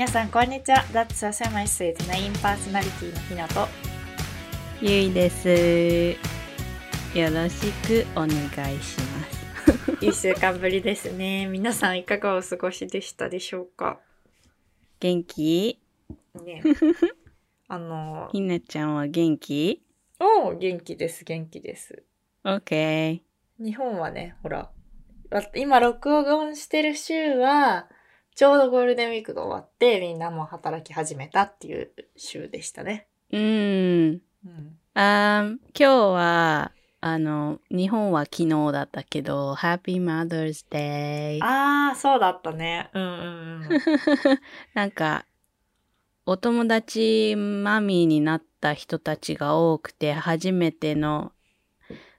皆さんこんにちは。That's a Semi Sweet メインパーソナリティのひなと。ゆいです。よろしくお願いします。1週間ぶりですね。皆さんいかがお過ごしでしたでしょうか？元気？ね。あのひなちゃんは元気？おう元気です。元気です ?OK。日本はねほらわ今録音してる週はちょうどゴールデンウィークが終わってみんなもう働き始めたっていう週でしたねうん。うんあー今日は、あの、日本は昨日だったけど、Happy Mother's Day。ああそうだったねうんうんうん なんか、お友達マミーになった人たちが多くて、初めての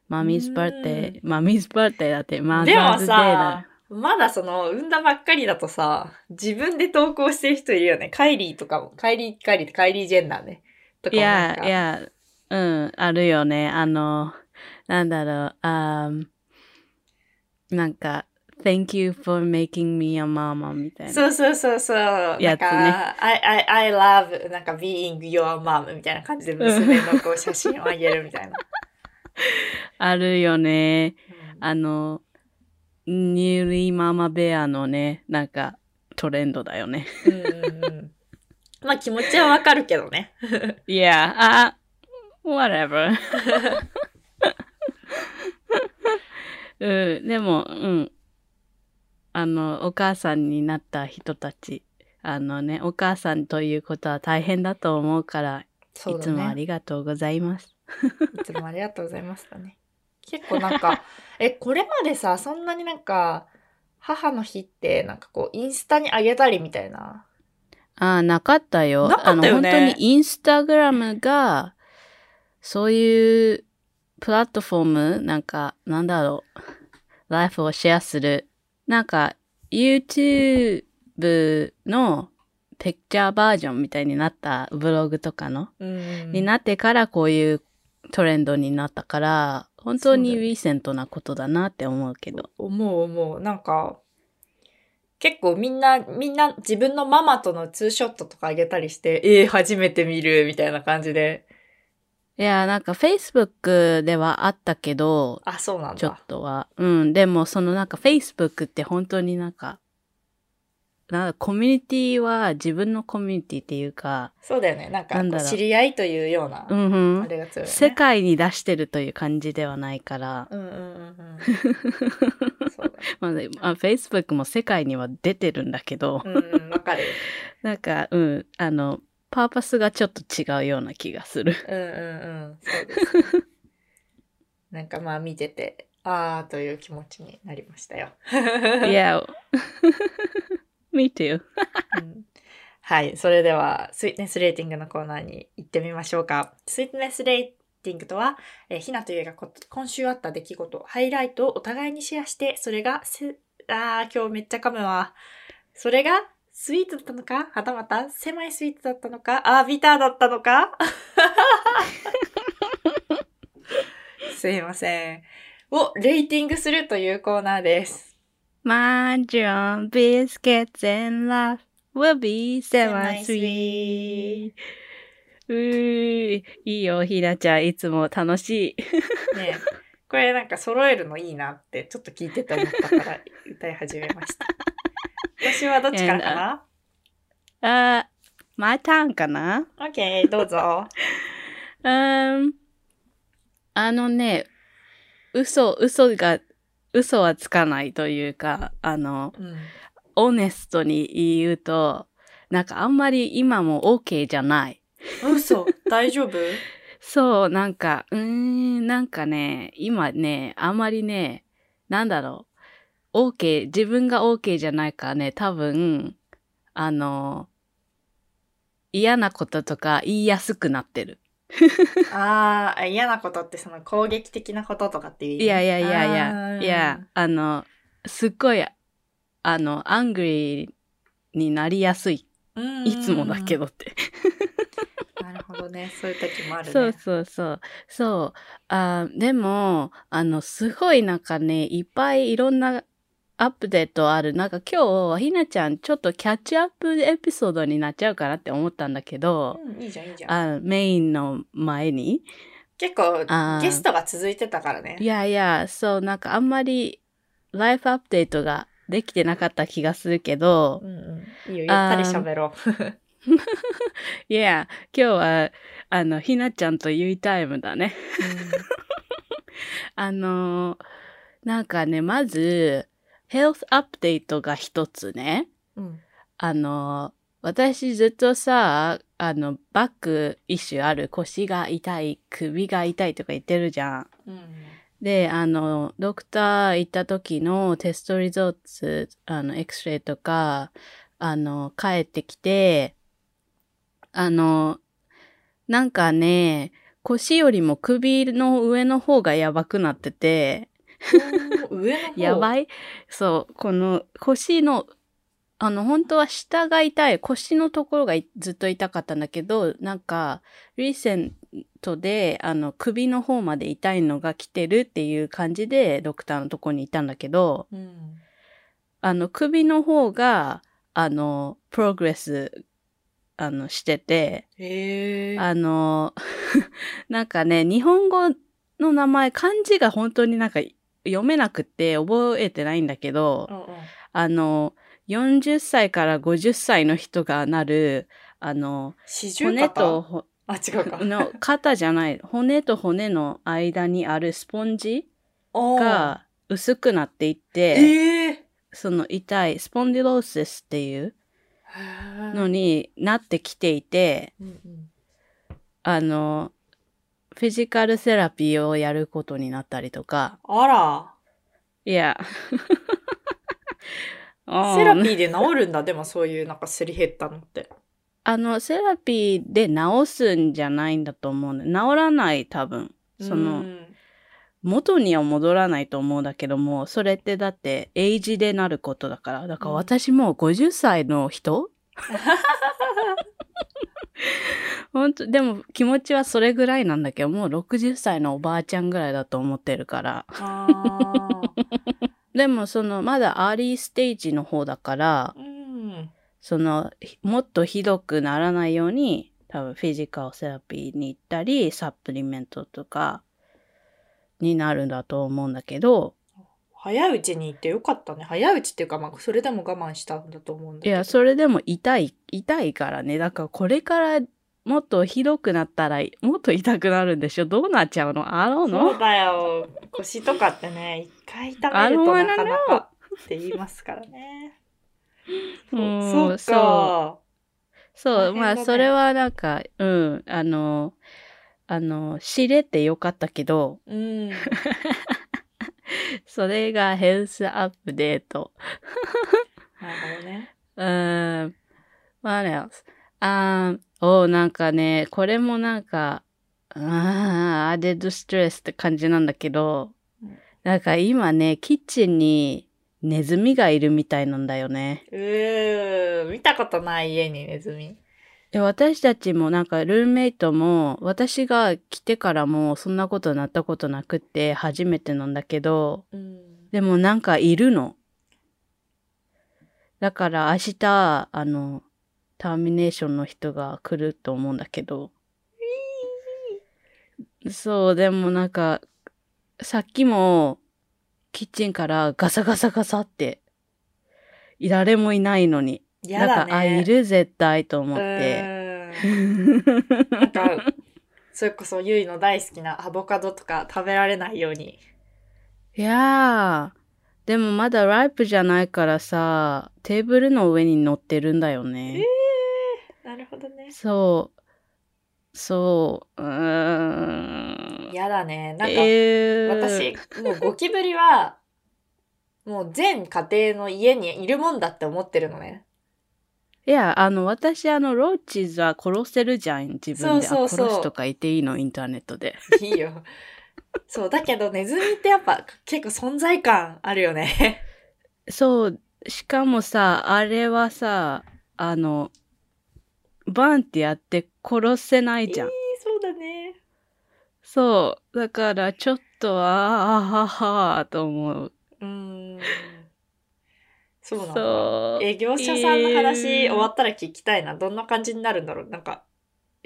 Mommy's birthday、Mommy's birthday だって、 Mother's Day ださ。、まだその、産んだばっかりだとさ、自分で投稿してる人いるよね。カイリーとかも、カイリー、カイリー、カイリー・ジェンナーね。とかいや、いや、うん、あるよね。あの、なんだろう、あーなんか、Thank you for making me a mama みたいな。そうそうそうそう。なんやつねか、I, I, I love, なんか being your mom みたいな感じで娘のこう写真をあげるみたいな。あるよね。うんあの、ニューリーママベアのね、なんか、トレンドだよね。うんうんうん。まあ気持ちはわかるけどね。いや、あ、whatever. うん、でも、うん。あの、お母さんになった人たち、あのね、お母さんということは大変だと思うから、そうだいつもあね。りがとうございます。いつもありがとうございました ね。結構なんか、え、これまでさ、そんなになんか、母の日って、なんかこう、インスタにあげたりみたいな？ああ、なかったよ。なかったよねあの、本当にインスタグラムが、そういうプラットフォーム、なんか、なんだろう、ライフをシェアする。なんか、YouTube のピクチャーバージョンみたいになったブログとかの、うんになってからこういうトレンドになったから、本当にそうだよリーセントなことだなって思うけど。思う思う。なんか、結構みんな、みんな自分のママとのツーショットとかあげたりして、えー、初めて見るみたいな感じで。いや、なんか Facebook ではあったけど、あ、そうなんちょっだ。とは。うん。でも、そのなんか Facebook って本当になんか、なんだコミュニティは自分のコミュニティっていうか、そうだよね。なんかん知り合いというような、うんうんあ。れが強いよね。世界に出してるという感じではないから、うんうんうんうん。そうだ。まあ、あ Facebook も世界には出てるんだけど、うんうん、わかる。なんか、うん、あの、パーパスがちょっと違うような気がする。うんうんうん。そうです、ね。なんかまあ見てて、あーという気持ちになりましたよ。いや、me too. うんはい。それでは、スイートネスレーティングのコーナーに行ってみましょうか。スイートネスレーティングとは、えーひなとゆいが今週あった出来事、ハイライトをお互いにシェアして、それがせ、あー、今日めっちゃ噛むわ。それが、スイートだったのか？はたまた、狭いスイートだったのか？あー、ビターだったのか？すいません。をレーティングするというコーナーです。Mahjong, biscuits, and love will be semi-sweet. うーいいよ、ひなちゃん。いつも楽しい。ねえ これなんか揃えるのいいなってちょっと聞いてて思ったから歌い始めました。私はどっちからかな？あ、my turn かな ?OK、どうぞ。うん。あのね、嘘、嘘が、嘘はつかないというか、あの、うん、オネストに言うと、なんかあんまり今も OK じゃない。嘘、大丈夫？そう、なんか、うーん、なんかね、今ね、あんまりね、なんだろう、OK、自分が OK じゃないからね、多分、あの、嫌なこととか言いやすくなってる。ああ、嫌なことってその攻撃的なこととかっていう意味？いやいやいやいあや、ーいや、あの、すっごい、あの、アングリーになりやすい。うんいつもだけどって。なるほどね。そういう時もあるね。そうそうそう。そう。あーでも、あの、すごいなんかね、いっぱいいろんな、アップデートある。なんか今日、ひなちゃんちょっとキャッチアップエピソードになっちゃうかなって思ったんだけど、うん、いいじゃん、いいじゃん。あメインの前に？結構ゲストが続いてたからねい。やいや、そう、なんかあんまりライフアップデートができてなかった気がするけどう、んうん。いいよ、ゆったり喋ろう。いや、今日は、あの、ひなちゃんとゆいタイムだね。あのーなんかね、まず、ヘルスアップデートが一つね。うん。あの、私ずっとさ、あの、バック一種ある腰が痛い、首が痛いとか言ってるじゃん。うん。で、あの、ドクター行った時のテストリゾーツ、あの、エクスレイとか、あの、帰ってきて、あの、なんかね、腰よりも首の上の方がやばくなってて。やばい。いそう、この腰の、あの、本当は下が痛い、腰のところがいずっと痛かったんだけど、なんか、リーセントで、あの、首の方まで痛いのが来てるっていう感じで、ドクターのところにいたんだけど、うん。あの、首の方が、あの、プログレス、あの、してて。あの、なんかね、日本語の名前、漢字が本当になんか読めなくて覚えてないんだけど、うんうん。あの、40歳から50歳の人がなる、あの、骨とほあ、違うか。の、肩じゃない、骨と骨の間にあるスポンジが薄くなっていって、ええその痛い、スポンディローシスっていうー。のになってきていて、うんうん。あの、フィジカルセラピーをやることになったりとか、あら。いや。セラピーで治るんだ。でもそういうなんかすり減ったのって。あの、セラピーで治すんじゃないんだと思うね。治らない、多分。その、うん元には戻らないと思うんだけども、それってだって、エイジでなることだから。だからうん私もう50歳の人、本当でも気持ちはそれぐらいなんだけど、もう60歳のおばあちゃんぐらいだと思ってるから。でもその、まだアーリーステージの方だから、うん。その、ひもっとひどくならないように、多分フィジカルセラピーに行ったり、サプリメントとかになるんだと思うんだけど、早いうちに行ってよかったね。早いうちっていうか、まあ、それでも我慢したんだと思うんだけど。いや、それでも痛い、痛いからね。だからこれからもっとひどくなったら、もっと痛くなるんでしょどうなっちゃうの？あろうのそうだよ。腰とかってね、一回痛めるとなかなかって言いますからね。うんそうそうか。そう、まあ、それはなんか、うん、あの、あの、知れてよかったけど、うん。それがヘルスアップデート。なるほどね。うーん。What else? あーおなんかね、これもなんか、あー、アデッドストレスって感じなんだけどうん、なんか今ね、キッチンにネズミがいるみたいなんだよね。うー、見たことない家にネズミ。で私たちもなんかルームメイトも、私が来てからもそんなことなったことなくって初めてなんだけど、うん。でもなんかいるの。だから明日、あの、ターミネーションの人が来ると思うんだけど。そう、でもなんか、さっきも、キッチンからガサガサガサって、誰もいないのに。やだね。なんか、あ、いる絶対と思っうて。なんか、それこそゆいの大好きなアボカドとか食べられないように。いやー、でもまだライプじゃないからさ、テーブルの上に乗ってるんだよね。なるほどね。そう。そう。うーん。やだね。なんか、えー、私、もうゴキブリは、もう全家庭の家にいるもんだって思ってるのね。いや、あの、私、あの、ローチズは殺せるじゃん、自分で。そうそうそうあ殺すとか言っていいの、インターネットで。いいよ。そう、だけどネズミってやっぱ結構存在感あるよね。そう、しかもさ、あれはさ、あの、バンってやって殺せないじゃん。そうだね。そう。だから、ちょっと、あーあははと思う。うーん。そうなんだ。そう。え、業者さんの話えー終わったら聞きたいな。どんな感じになるんだろう？なんか、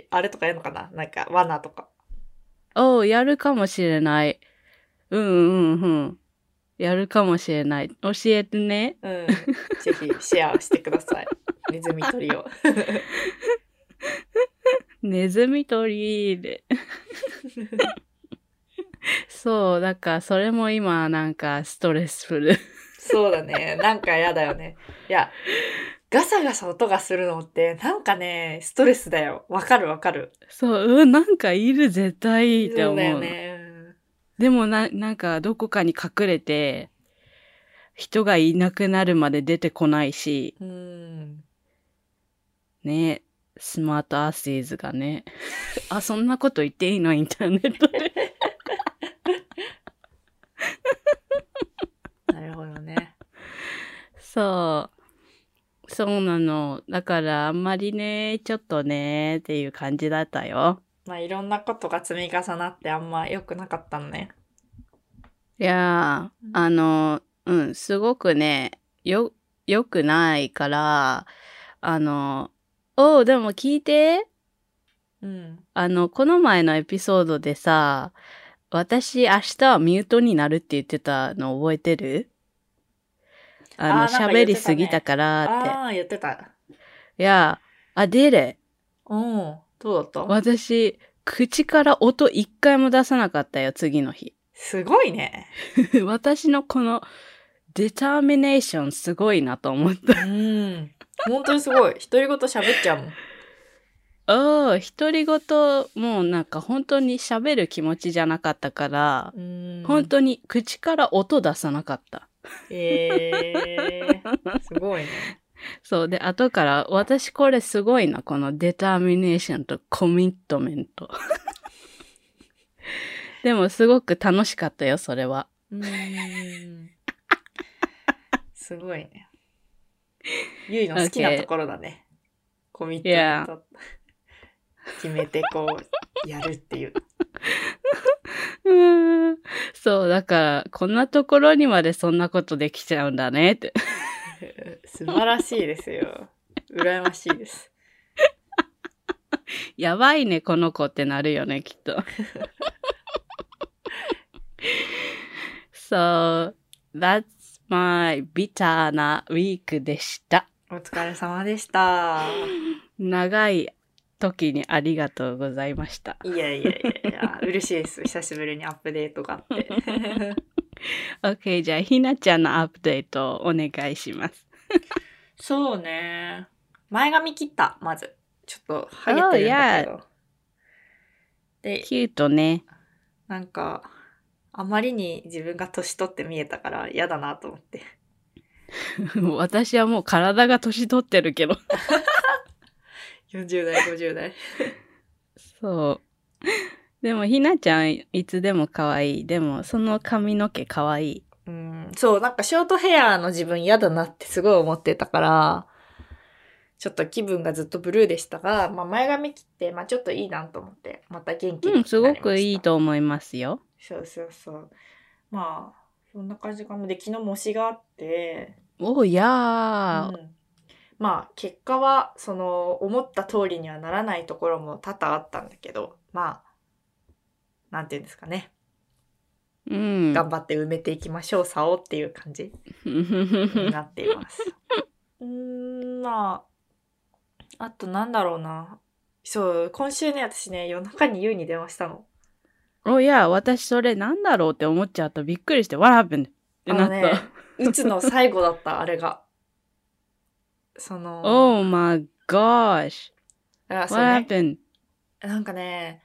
あれとかやるのかな？なんか、罠とか。おうやるかもしれない。うんうんうん。やるかもしれない。教えてね。うん。ぜひシェアしてください。ネズミ捕りを。ネズミ捕りで。そう、だからそれも今なんかストレスフル。そうだね。なんかやだよね。いや、ガサガサ音がするのって、なんかね、ストレスだよ。わかるわかる。そう、うん、なんかいる絶対って思う。そうだよね。うんでもな、なんかどこかに隠れて、人がいなくなるまで出てこないし、うん。ね、スマートアーシーズがね。あ、そんなこと言っていいの？インターネットで。なるほどね。そう。そうなの。だからあんまりね、ちょっとね、っていう感じだったよ。まあ、いろんなことが積み重なってあんま良くなかったのね。いやー、あの、うん、すごくね、よ、良くないから、あの、おう、でも聞いて。うん。あの、この前のエピソードでさ、私明日はミュートになるって言ってたの覚えてる？あの、喋りすぎたからって。ああ、言ってた。いや、あ、出れ。うん。どうだった？私、口から音一回も出さなかったよ、次の日。すごいね。私のこの、デターミネーションすごいなと思った。うん。本当にすごい。独り言喋っちゃうもん。ああ、独り言、もうなんか本当に喋る気持ちじゃなかったから、うん。本当に口から音出さなかった。えー、すごいね。そう。で、後から、私これすごいな、このデターミネーションとコミットメント。でもすごく楽しかったよ、それは。うん。すごいね。ゆいの好きなところだね。コミットメント。決めてこう、やるっていう。うーんそう、だから、こんなところにまでそんなことできちゃうんだねって。素晴らしいですよ。羨ましいです。やばいね、この子ってなるよね、きっと。so, that's my ビターなウィークでした。お疲れ様でした。長い時にありがとうございました。いやいやいやいや、嬉しいです。久しぶりにアップデートがあって。OK、じゃあ、ひなちゃんのアップデートをお願いします。そうね。前髪切った、まず。ちょっと、ハゲてるんだけど。で、キュートね。なんか、あまりに自分が年取って見えたから嫌だなと思って。私はもう体が年取ってるけど。40代、50代。そう。でも、ひなちゃんいつでも可愛い。でも、その髪の毛可愛い。うん、そう、なんかショートヘアの自分嫌だなってすごい思ってたから、ちょっと気分がずっとブルーでしたが、まあ前髪切って、まあちょっといいなと思って、また元気になりました。うん、すごくいいと思いますよ。そうそうそう。まあ、そんな感じかも。で、昨日模試があって、おやー。うんまあ、結果は、その、思った通りにはならないところも多々あったんだけど、まあ、なんていうんですかね。うん。頑張って埋めていきましょう、差をっていう感じになっています。うーん、まあ、あとなんだろうな。そう、今週ね、私ね、夜中にユウに電話したの。おや、私それなんだろうって思っちゃった。びっくりして、What happened? ってなった。あのね、打つの最後だった、あれが。その、Oh my gosh. あそう What ね、happened? なんかね、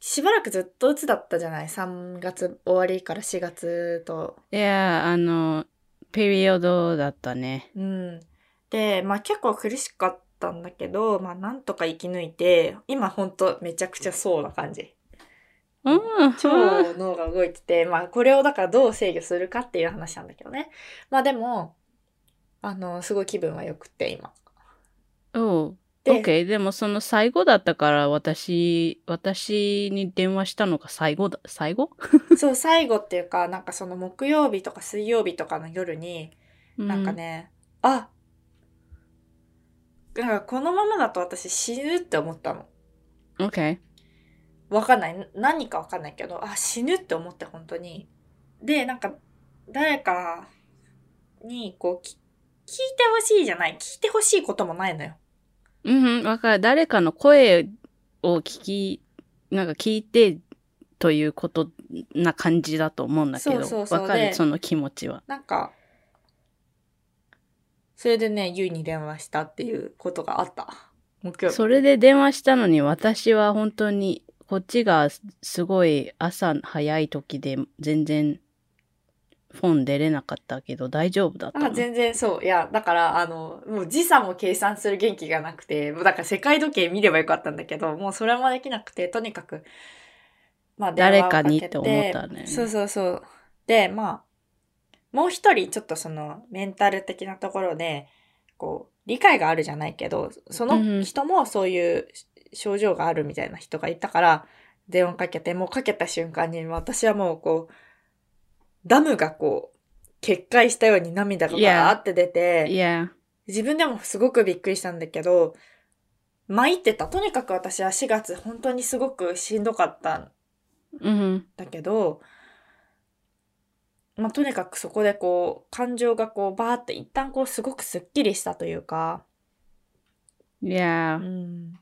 しばらくずっと鬱だったじゃない ?3 月終わりから4月と。いや、あの、ペリオドだったね。うん。で、まあ結構苦しかったんだけど、まあなんとか生き抜いて、今ほんとめちゃくちゃそうな感じ。うん。超脳が動いてて、まあこれをだからどう制御するかっていう話なんだけどね。まあでも、あの、すごい気分は良くて今。おう。で OK。でもその最後だったから私、私に電話したのが最後だ、最後？そう、最後っていうか、なんかその木曜日とか水曜日とかの夜に、なんかね、あなんかこのままだと私死ぬって思ったの。うん。OK。わかんない。何かわかんないけど、あ、死ぬって思って本当に。で、なんか、誰かに、こう、き聞いてほしいじゃない。聞いてほしいこともないのよ。うんうん、わかる。誰かの声を聞き、なんか聞いてということな感じだと思うんだけど、わかでる、その気持ちは。なんか、それでね、ユウに電話したっていうことがあった。それで電話したのに私は本当にこっちがすごい朝早い時で全然フォン出れなかったけど大丈夫だったの？あ全然そう。いや、だから、あの、もう時差も計算する元気がなくて、もうだから世界時計見ればよかったんだけど、もうそれもできなくて、とにかく、まあ誰かにって思ったねそうそうそう。で、まあ、もう一人ちょっとそのメンタル的なところで、こう、理解があるじゃないけど、その人もそういう症状があるみたいな人がいたから、電話かけて、もうかけた瞬間に私はもうこう、ダムがこう、決壊したように涙がバーって出て、いや、自分でもすごくびっくりしたんだけど、参ってた。とにかく私は4月本当にすごくしんどかったんうん、だけど、まあ、とにかくそこでこう、感情がこう、バーって一旦こう、すごくスッキリしたというか、いやう、ん。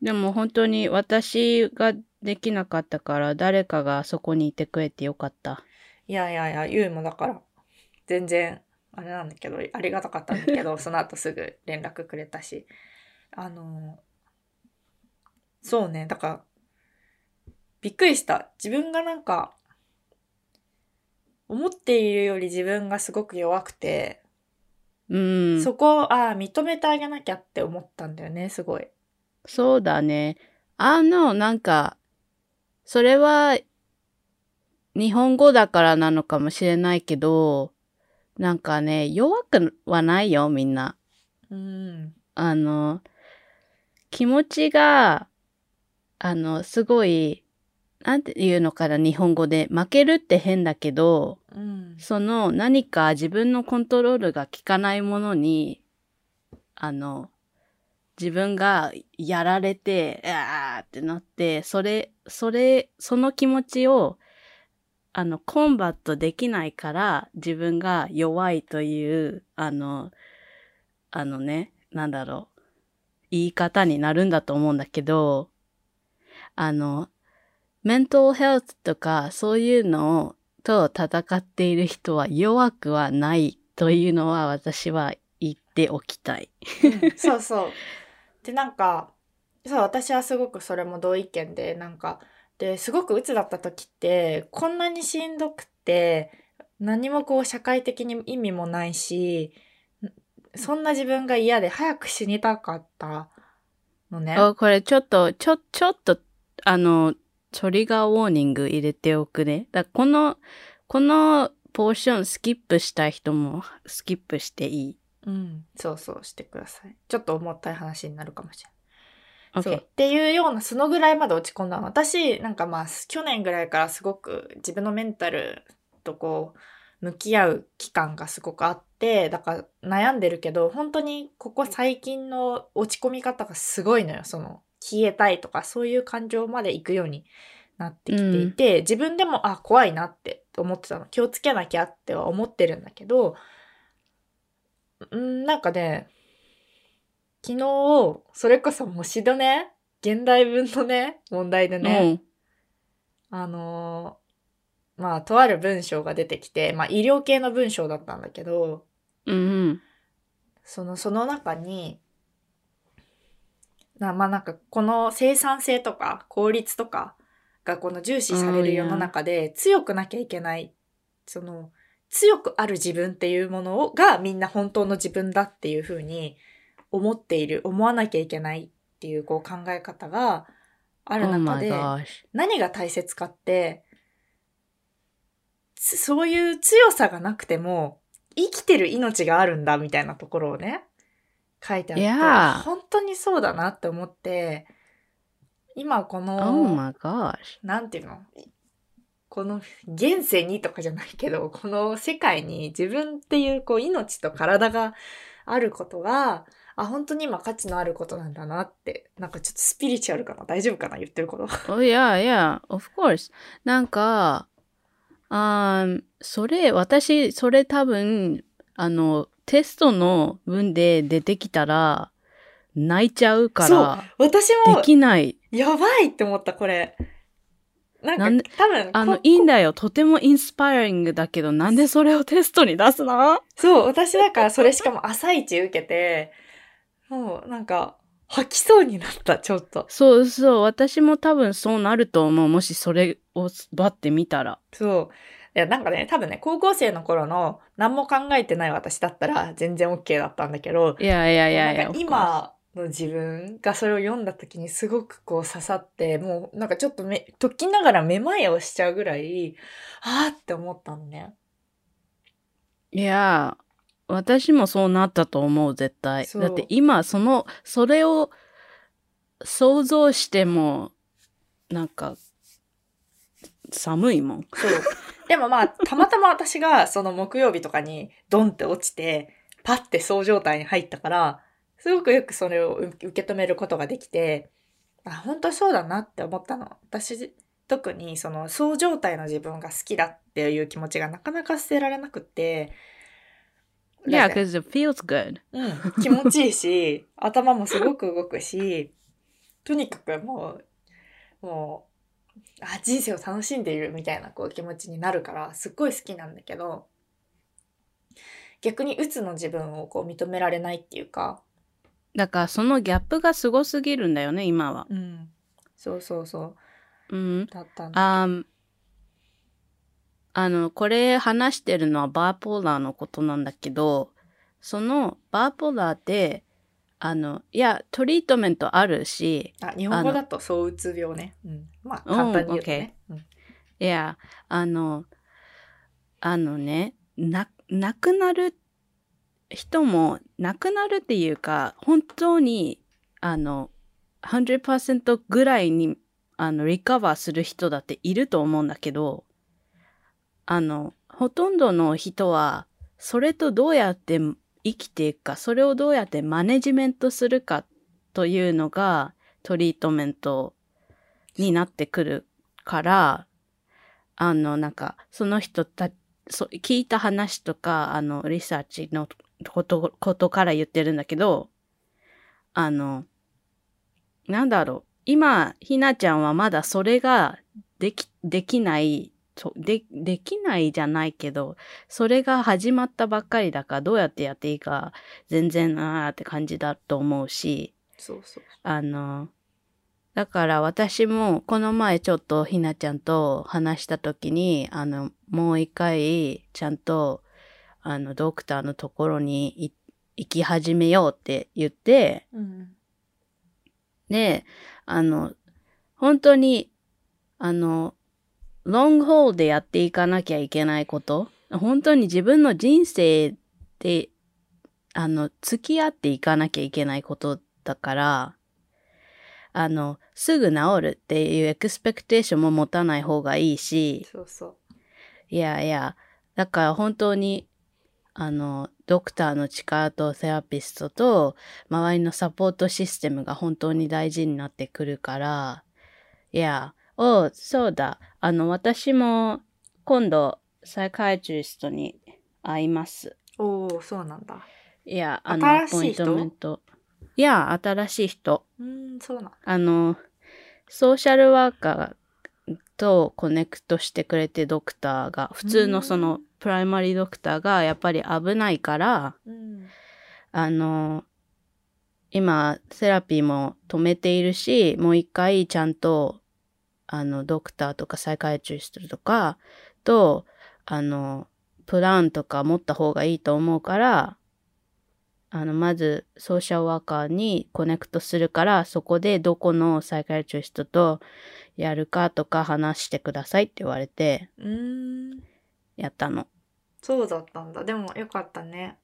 でも本当に私ができなかったから誰かがそこにいてくれてよかった。いやいやいや、ゆうもだから、全然、あれなんだけど、ありがたかったんだけど、その後すぐ連絡くれたし、あの、そうね、だから、びっくりした。自分がなんか、思っているより自分がすごく弱くて、うん。そこを、ああ、認めてあげなきゃって思ったんだよね、すごい。そうだね。あの、なんか、それは、日本語だからなのかもしれないけど、なんかね、弱くはないよ、みんな。うん。あの、気持ちが、あの、すごい、なんていうのかな、日本語で。負けるって変だけど、うん。その何か自分のコントロールが効かないものに、あの、自分がやられて、あーってなって、それ、それ、その気持ちを、あの、コンバットできないから、自分が弱いという、あの、あのね、なんだろう、言い方になるんだと思うんだけど、あの、メンタルヘルスとか、そういうのと戦っている人は弱くはないというのは私は言っておきたい。うんそうそう。で、なんか、そう、私はすごくそれも同意見で、なんか、で、すごく鬱だった時って、こんなにしんどくて、何もこう社会的に意味もないし、そんな自分が嫌で早く死にたかったのね。あこれちょっと、ちょ、ちょっと、あの、トリガーウォーニング入れておくね。だこの、このポーションスキップしたい人もスキップしていい。うん、そうそうしてください。ちょっと重たい話になるかもしれない。そう。っていうような、そのぐらいまで落ち込んだの。私、なんかまあ、去年ぐらいからすごく自分のメンタルとこう、向き合う期間がすごくあって、だから悩んでるけど、本当にここ最近の落ち込み方がすごいのよ。その、消えたいとか、そういう感情まで行くようになってきていて、自分でも、あ、怖いなって思ってたの。気をつけなきゃっては思ってるんだけど、うん、なんかね、昨日、それこそ模試のね、現代文のね、問題でね、あのーまあ、とある文章が出てきて、まあ、医療系の文章だったんだけど、うん。うん。その、その中に、なまあなんか、この生産性とか効率とかがこの重視される世の中で強くなきゃいけない、その、強くある自分っていうものをがみんな本当の自分だっていうふうに思っている、思わなきゃいけないっていうこう考え方がある Oh 中で、gosh. 何が大切かって、つそういう強さがなくても、生きてる命があるんだみたいなところをね、書いてあって、Yeah. 本当にそうだなって思って、今こ Oh の、gosh. なんていうの？この現世にとかじゃないけど、この世界に自分っていうこう命と体があることが、あ、本当に今価値のあることなんだなって、なんかちょっとスピリチュアルかな？大丈夫かな？言ってること。Oh, yeah, yeah, of course. なんか、あーそれ、私、それ多分、あの、テストの文で出てきたら、泣いちゃうかそうら、私でも、きない。やばいって思った、これ。なんか、多分、あの、こいいんだよ。とてもインスパイアリングだけど、なんでそれをテストに出すの？そう、私だからそれしかも朝一受けて、もうなんか、吐きそうになった、ちょっと。そうそう。私も多分そうなると思う。もしそれをバッて見たら。そう。いや、なんかね、多分ね、高校生の頃の何も考えてない私だったら全然 OK だったんだけど、いやいやいやいや。今の自分がそれを読んだ時にすごくこう刺さって、もうなんかちょっとめ、時ながらめまいをしちゃうぐらい、あーって思ったのね。いや、私もそうなったと思う、絶対。だって今、その、それを想像しても、なんか、寒いもん。そう。でもまあ、たまたま私がその木曜日とかにドンって落ちて、パッてそう状態に入ったから、すごくよくそれを受受け止めることができて、あ、本当そうだなって思ったの。私、特にそのそう状態の自分が好きだっていう気持ちがなかなか捨てられなくって。Yeah, だって because it feels good. うん、気持ちいいし、頭もすごく動くし、とにかくもう、もう、あ、人生を楽しんでいるみたいなこう気持ちになるから、すっごい好きなんだけど、逆に鬱の自分をこう認められないっていうか、だからそのギャップがすごすぎるんだよね、今は。うん、そうそうそう、うん。だったんだ。あーあの、これ話してるのはバーポーラーのことなんだけど、そのバーポーラーって、あの、いや、トリートメントあるし、あ、日本語だとそううつ病ね。うん。まあ、簡単に言うとね。うんいや、あの、あのね、な、亡くなる人も、亡くなるっていうか、本当に、あの、100%ぐらいに、あの、リカバーする人だっていると思うんだけど、あの、ほとんどの人は、それとどうやって生きていくか、それをどうやってマネジメントするかというのが、トリートメントになってくるから、あの、なんか、その人た、そ聞いた話とか、あの、リサーチのこと、ことから言ってるんだけど、あの、なんだろう。今、ひなちゃんはまだそれができ、できない、とで、できないじゃないけど、それが始まったばっかりだから、どうやってやっていいか、全然なーって感じだと思うし、そうそう。あの、だから私もこの前ちょっとひなちゃんと話した時に、あの、もう一回ちゃんと、あの、ドクターのところにい行き始めようって言って、うん。で、あの、本当に、あの、ロングホールでやっていかなきゃいけないこと、本当に自分の人生で、あの、付き合っていかなきゃいけないことだから、あの、すぐ治るっていうエクスペクテーションも持たない方がいいし、そうそう。いやいや、だから本当に、あの、ドクターの力とセラピストと周りのサポートシステムが本当に大事になってくるから、いや、おそうだ。あの、私も今度サイカイトリストに会います。おおそうなんだ。いや、あの、新しい人？アポイントメント。いや、新しい人。うーん、そうなんだ。あの、ソーシャルワーカーと connect してくれてドクターが、普通のその primary doctor がやっぱり危ないから、うん。あの、今、セラピーも止めているし、もう一回ちゃんと、あの、ドクターとか psychiatrist とかと、あの、プランとか持った方がいいと思うから、あの、まず、ソーシャルワーカーに connect するから、そこでどこの psychiatrist とやるかとか話してくださいって言われて。やったの。そうだったんだ。でもよかったね。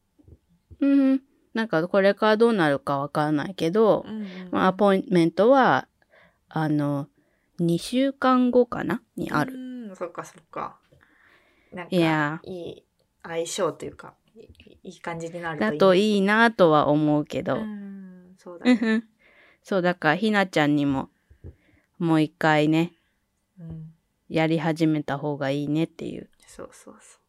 うん。なんか、これからどうなるかわからないけど、うん、うん。まあ、アポイントメントは、あの、2週間後かな？にある。うんん、そっかそっか。なんか、いやいい相性というか、いいいい感じになるといい、だといいなとは思うけど。うん、そうだね。うんふんそう、だからひなちゃんにももう一回ね、うん、やり始めた方がいいねっていう。そうそうそう。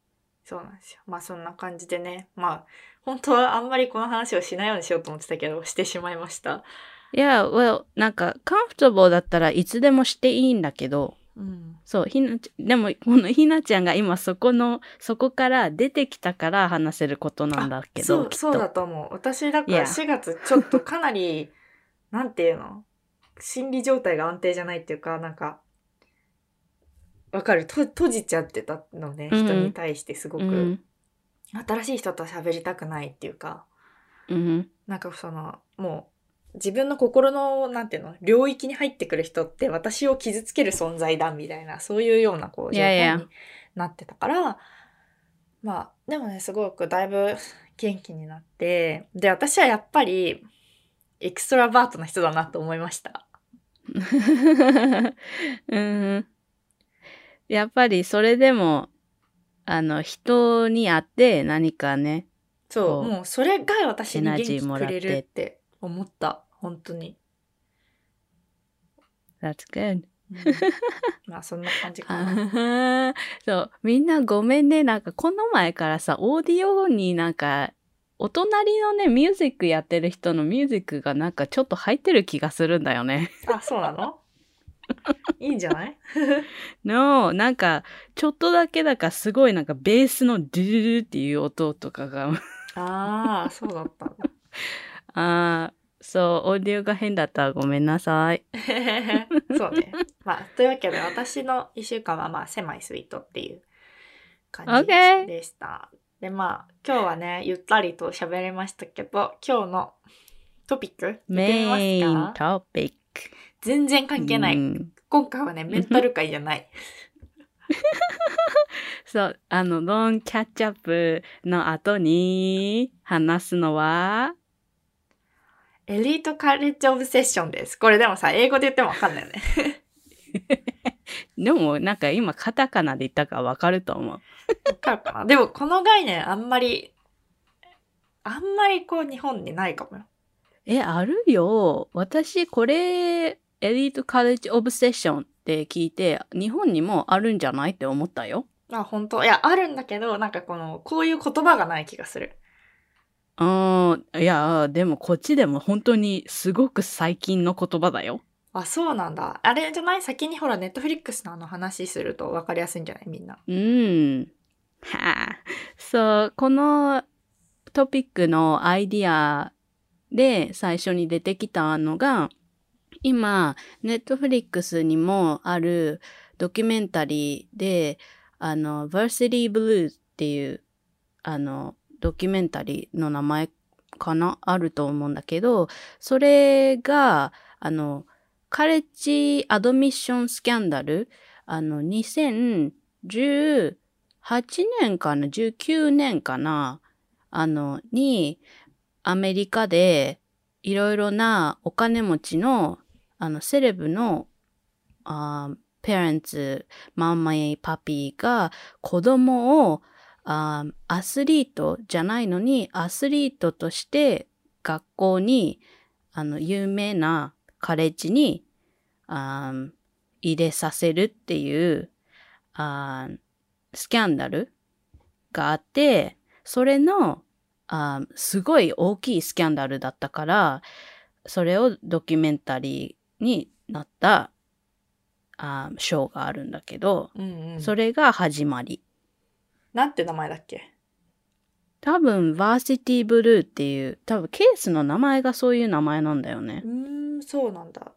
そうなんですよ。まあそんな感じでね。まあ、本当はあんまりこの話をしないようにしようと思ってたけど、してしまいました。いや、well, なんか、comfortable だったらいつでもしていいんだけど、うん。そう、ひなちゃん、でも、このひなちゃんが今そこの、そこから出てきたから話せることなんだけど、そう、そうだと。と思う。私だから4月ちょっとかなり、なんていうの？心理状態が安定じゃないっていうか、なんか、わかる。と閉じちゃってたのね、うん。人に対してすごく、うん、新しい人と喋りたくないっていうか、うん、なんかその、もう、自分の心の、なんていうの、領域に入ってくる人って私を傷つける存在だ、みたいな、そういうような、こう、状態になってたから、まあ、でもね、すごくだいぶ元気になって、で、私はやっぱり、エクストラバートな人だなと思いました。うん。やっぱりそれでも、あの、人に会って何かね、そう、もうそれが私に元気くれるって思った。本当に。that's good. うんまあ、そんな感じかあな。そう、みんなごめんね。なんかこの前からさ、オーディオになんか、お隣のね、ミュージックやってる人のミュージックがなんかちょっと入ってる気がするんだよね。あ、そうなの？いいんじゃない？の、なんか、ちょっとだけだからすごいなんかベースのドゥドゥドゥっていう音とかが、ああ、そうだったあーそう、オーディオが変だったらごめんなさい。そうね。まあ、というわけで私の一週間はまあ、狭いスイートっていう感じでした。で、まあ、今日はね、ゆったりと喋れましたけど、今日のトピックメイントピック。全然関係ない。うん今回はね、メンタル界じゃない。そう、あの、ロンキャッチアップの後に話すのは、エリートカレッジオブセッションです。これでもさ、英語で言ってもわかんないよね。でもなんか今カタカナで言ったからわかると思う。わかるかな？でも、この概念あんまり、あんまりこう、日本にないかもよ。え、あるよ。私これ、エリートカレッジオブセッションって聞いて、日本にもあるんじゃないって思ったよ。あ、本当？いや、あるんだけど、なんかこの、こういう言葉がない気がする。うん、いや、でもこっちでも本当にすごく最近の言葉だよ。あ、そうなんだ。あれじゃない？先にほら、ネットフリックスのあの話すると分かりやすいんじゃない？みんな。うん。はあ。そう、このトピックのアイディアで最初に出てきたのが、今、ネットフリックスにもあるドキュメンタリーで、あの、Varsity Blues っていう、あの、ドキュメンタリーの名前かな？あると思うんだけど、それが、あの、カレッジアドミッションスキャンダル、あの、2018年かな ?19 年かな？あの、に、アメリカで、いろいろなお金持ちの、あの、セレブの、あペアレンツ、マンマやパピーが子供をあアスリートじゃないのに、アスリートとして学校に、あの、有名なカレッジに、あ入れさせるっていう、あスキャンダルがあって、それの、あすごい大きいスキャンダルだったから、それをドキュメンタリーになったあショーがあるんだけど、うんうん。それが始まり。なんて名前だっけ？多分、バーシティブルーっていう、多分ケースの名前がそういう名前なんだよねう。ーん、そうなんだ。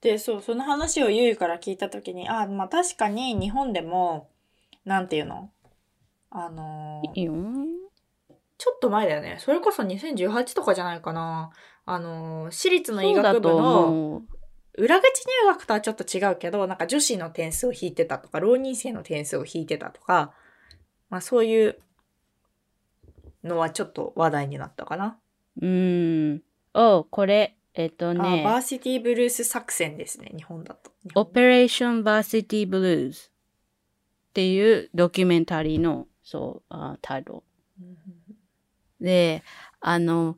で、そう、その話をゆいから聞いたときに、あ、まあ確かに日本でも、なんていうの？あのーいいよ。ちょっと前だよね。それこそ2018とかじゃないかな。あのー私立の医学部の。裏口入学とはちょっと違うけど、なんか女子の点数を引いてたとか、浪人生の点数を引いてたとか、まあそういうのはちょっと話題になったかな。うーん。おこれ、えっとあ、ね、 Varsity Blues 作戦ですね、日本だと。 Operation Varsity Blues。っていうドキュメンタリーの、そう、あタイトうんル。で、あの、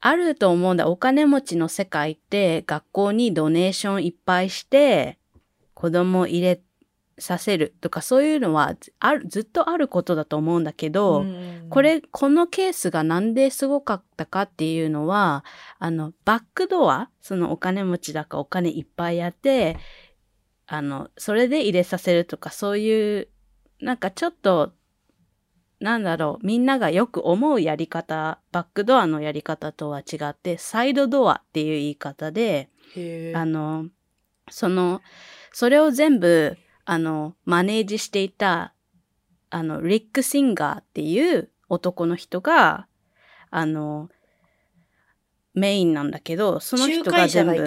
あると思うんだ。お金持ちの世界って学校にドネーションいっぱいして子供入れさせるとかそういうのはあるずっとあることだと思うんだけど、うん。これ、このケースがなんですごかったかっていうのは、あの、バックドア、そのお金持ちだかお金いっぱいやって、あの、それで入れさせるとか、そういう、なんかちょっと、なんだろう、みんながよく思うやり方、バックドアのやり方とは違って、サイドドアっていう言い方で、あの、その、それを全部、あの、マネージしていた、あの、リック・シンガーっていう男の人が、あの、メインなんだけど、その人仲が全部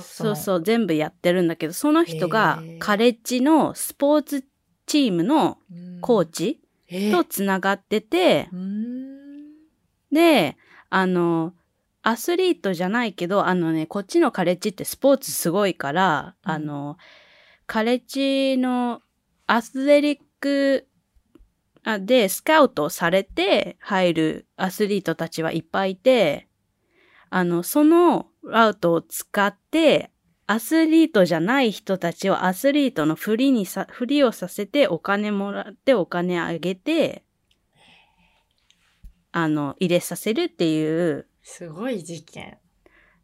そうそう、全部やってるんだけど、その人がカレッジのスポーツチームのうん。コーチとつながってて、で、あの、アスリートじゃないけど、あのね、こっちのカレッジってスポーツすごいから、うん。あの、カレッジのアスレリックでスカウトされて入るアスリートたちはいっぱいいて、あの、そのラウトを使って、アスリートじゃない人たちをアスリートのふりにさ、ふりをさせてお金もらってお金あげて、あの、入れさせるっていう、すごい事件。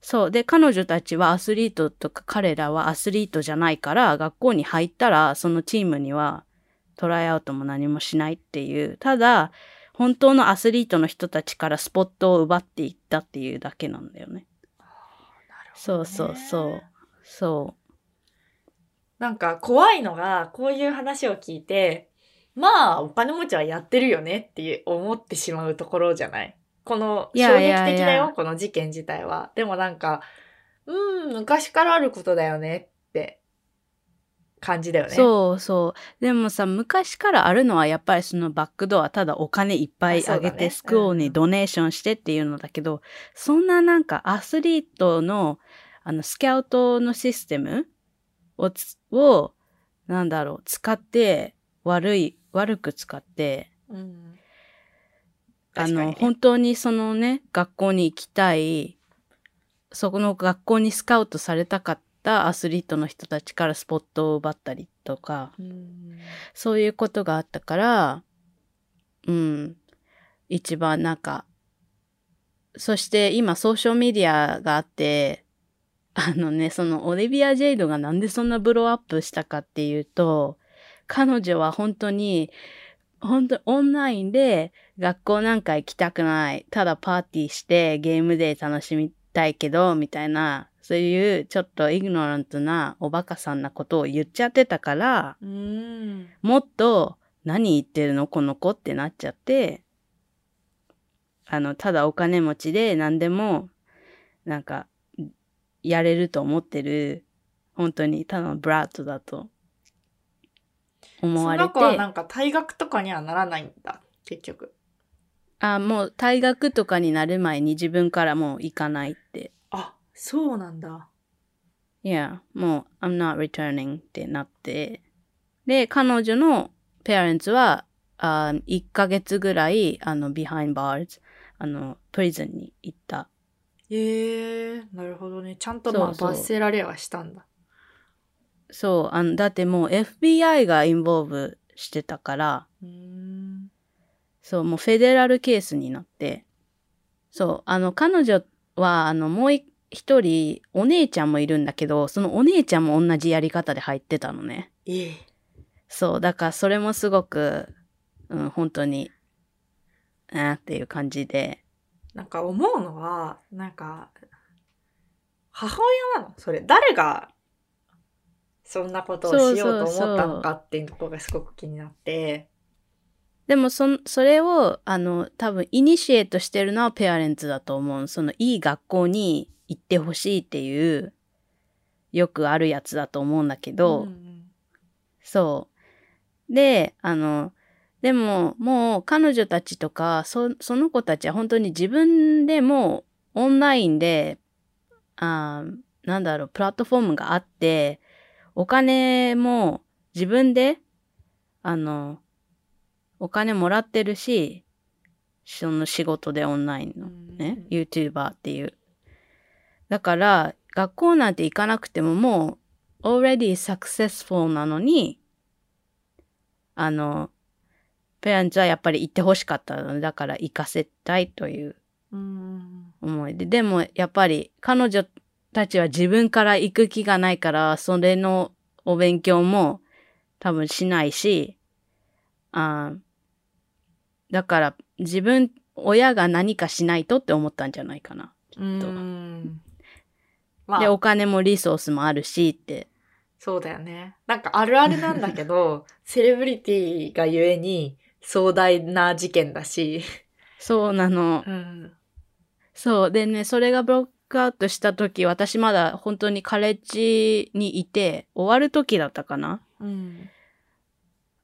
そう。で、彼女たちはアスリートとか彼らはアスリートじゃないから、学校に入ったらそのチームにはトライアウトも何もしないっていう。ただ、本当のアスリートの人たちからスポットを奪っていったっていうだけなんだよね。そうそうそう。そう。なんか怖いのが、こういう話を聞いて、まあ、お金持ちはやってるよねって思ってしまうところじゃない？この、い衝撃やいやいや的だよ、この事件自体は。でもなんか、うん、昔からあることだよねって感じだよね。そうそう。でもさ、昔からあるのはやっぱりそのバックドア、ただお金いっぱいあげてスクールにドネーションしてっていうのだけど、そんななんかアスリートのあのスカウトのシステムをつ、を、なんだろう、使って、悪い、悪く使って、うん。あの、本当にそのね、学校に行きたい、そこの学校にスカウトされたかったアスリートの人たちからスポットを奪ったりとか、うん。そういうことがあったから、うん、一番なんか、そして今ソーシャルメディアがあって、あのね、そのオリビア・ジェイドがなんでそんなブローアップしたかっていうと、彼女は本当に、本当オンラインで学校なんか行きたくない。ただパーティーしてゲームで楽しみたいけど、みたいな、そういうちょっとイグノラントなおバカさんなことを言っちゃってたから、うん。もっと何言ってるの？この子ってなっちゃって、あの、ただお金持ちで何でも、なんか、やれると思ってる、本当にただのブラッドだと思そわれて、の子はなんか退学とかにはならないんだ、結局。あ、もう退学とかになる前に自分からもう行かないって。あ、そうなんだ。いや、もう、I'm not returning ってなって。で、彼女の parents は、あ1ヶ月ぐらい、あの、behind bars、あの、プリズンに行った。へえなるほどね。ちゃんとまあ罰せられはしたんだ。そう、あの、だってもう FBI がインボーブしてたから、うーん。そう、もうフェデラルケースになって、そう、あの、彼女は、あの、もう一人、お姉ちゃんもいるんだけど、そのお姉ちゃんも同じやり方で入ってたのね。ええそう、だからそれもすごく、うん、本当に、えーっていう感じで。なんか思うのは、なんか、母親なの？それ。誰が、そんなことをしようと思ったのかっていうところがすごく気になって。でもそ、それを、あの、多分、イニシエートしてるのはペアレンツだと思う。その、いい学校に行ってほしいっていう、よくあるやつだと思うんだけど、んそう。で、あの、でも、もう彼女たちとか、そその子たちは本当に自分でもオンラインで、あーなんだろう、プラットフォームがあって、お金も自分で、あの、お金もらってるし、その仕事でオンラインのね、YouTuber っていう。だから、学校なんて行かなくてももう、already successful なのに、あの、ペアンツはやっぱり行ってほしかったので、だから行かせたいといううん。思いで。でも、やっぱり彼女たちは自分から行く気がないから、それのお勉強も多分しないし、あーだから自分、親が何かしないとって思ったんじゃないかな。うん。まで、あ、お金もリソースもあるしって。そうだよね。なんかあるあるなんだけど、セレブリティがゆえに壮大な事件だし。そうなの。うん。そう。でね、それがブロックアウトした時、私まだ本当にカレッジにいて、終わる時だったかなうん。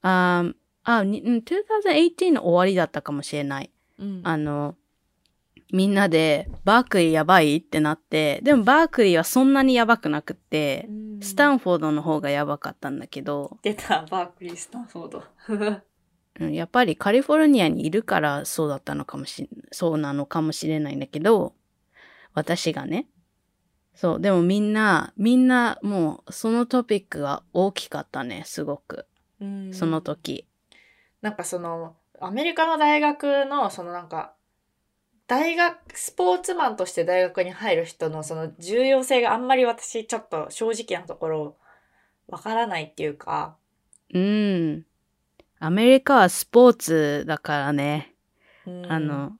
あーあ、にうん2018の終わりだったかもしれない。うん。あの、みんなで、バークリーやばいってなって、でもバークリーはそんなにやばくなくって、スタンフォードの方がやばかったんだけど、出た、バークリー・スタンフォード。うんやっぱりカリフォルニアにいるからそうだったのかもしそうなのかもしれないんだけど、私がね。そう、でもみんな、みんなもうそのトピックが大きかったね、すごく。うんその時。なんかその、アメリカの大学の、そのなんか、大学、スポーツマンとして大学に入る人のその重要性があんまり私ちょっと正直なところわからないっていうか、うん。アメリカはスポーツだからね。うんあ、の、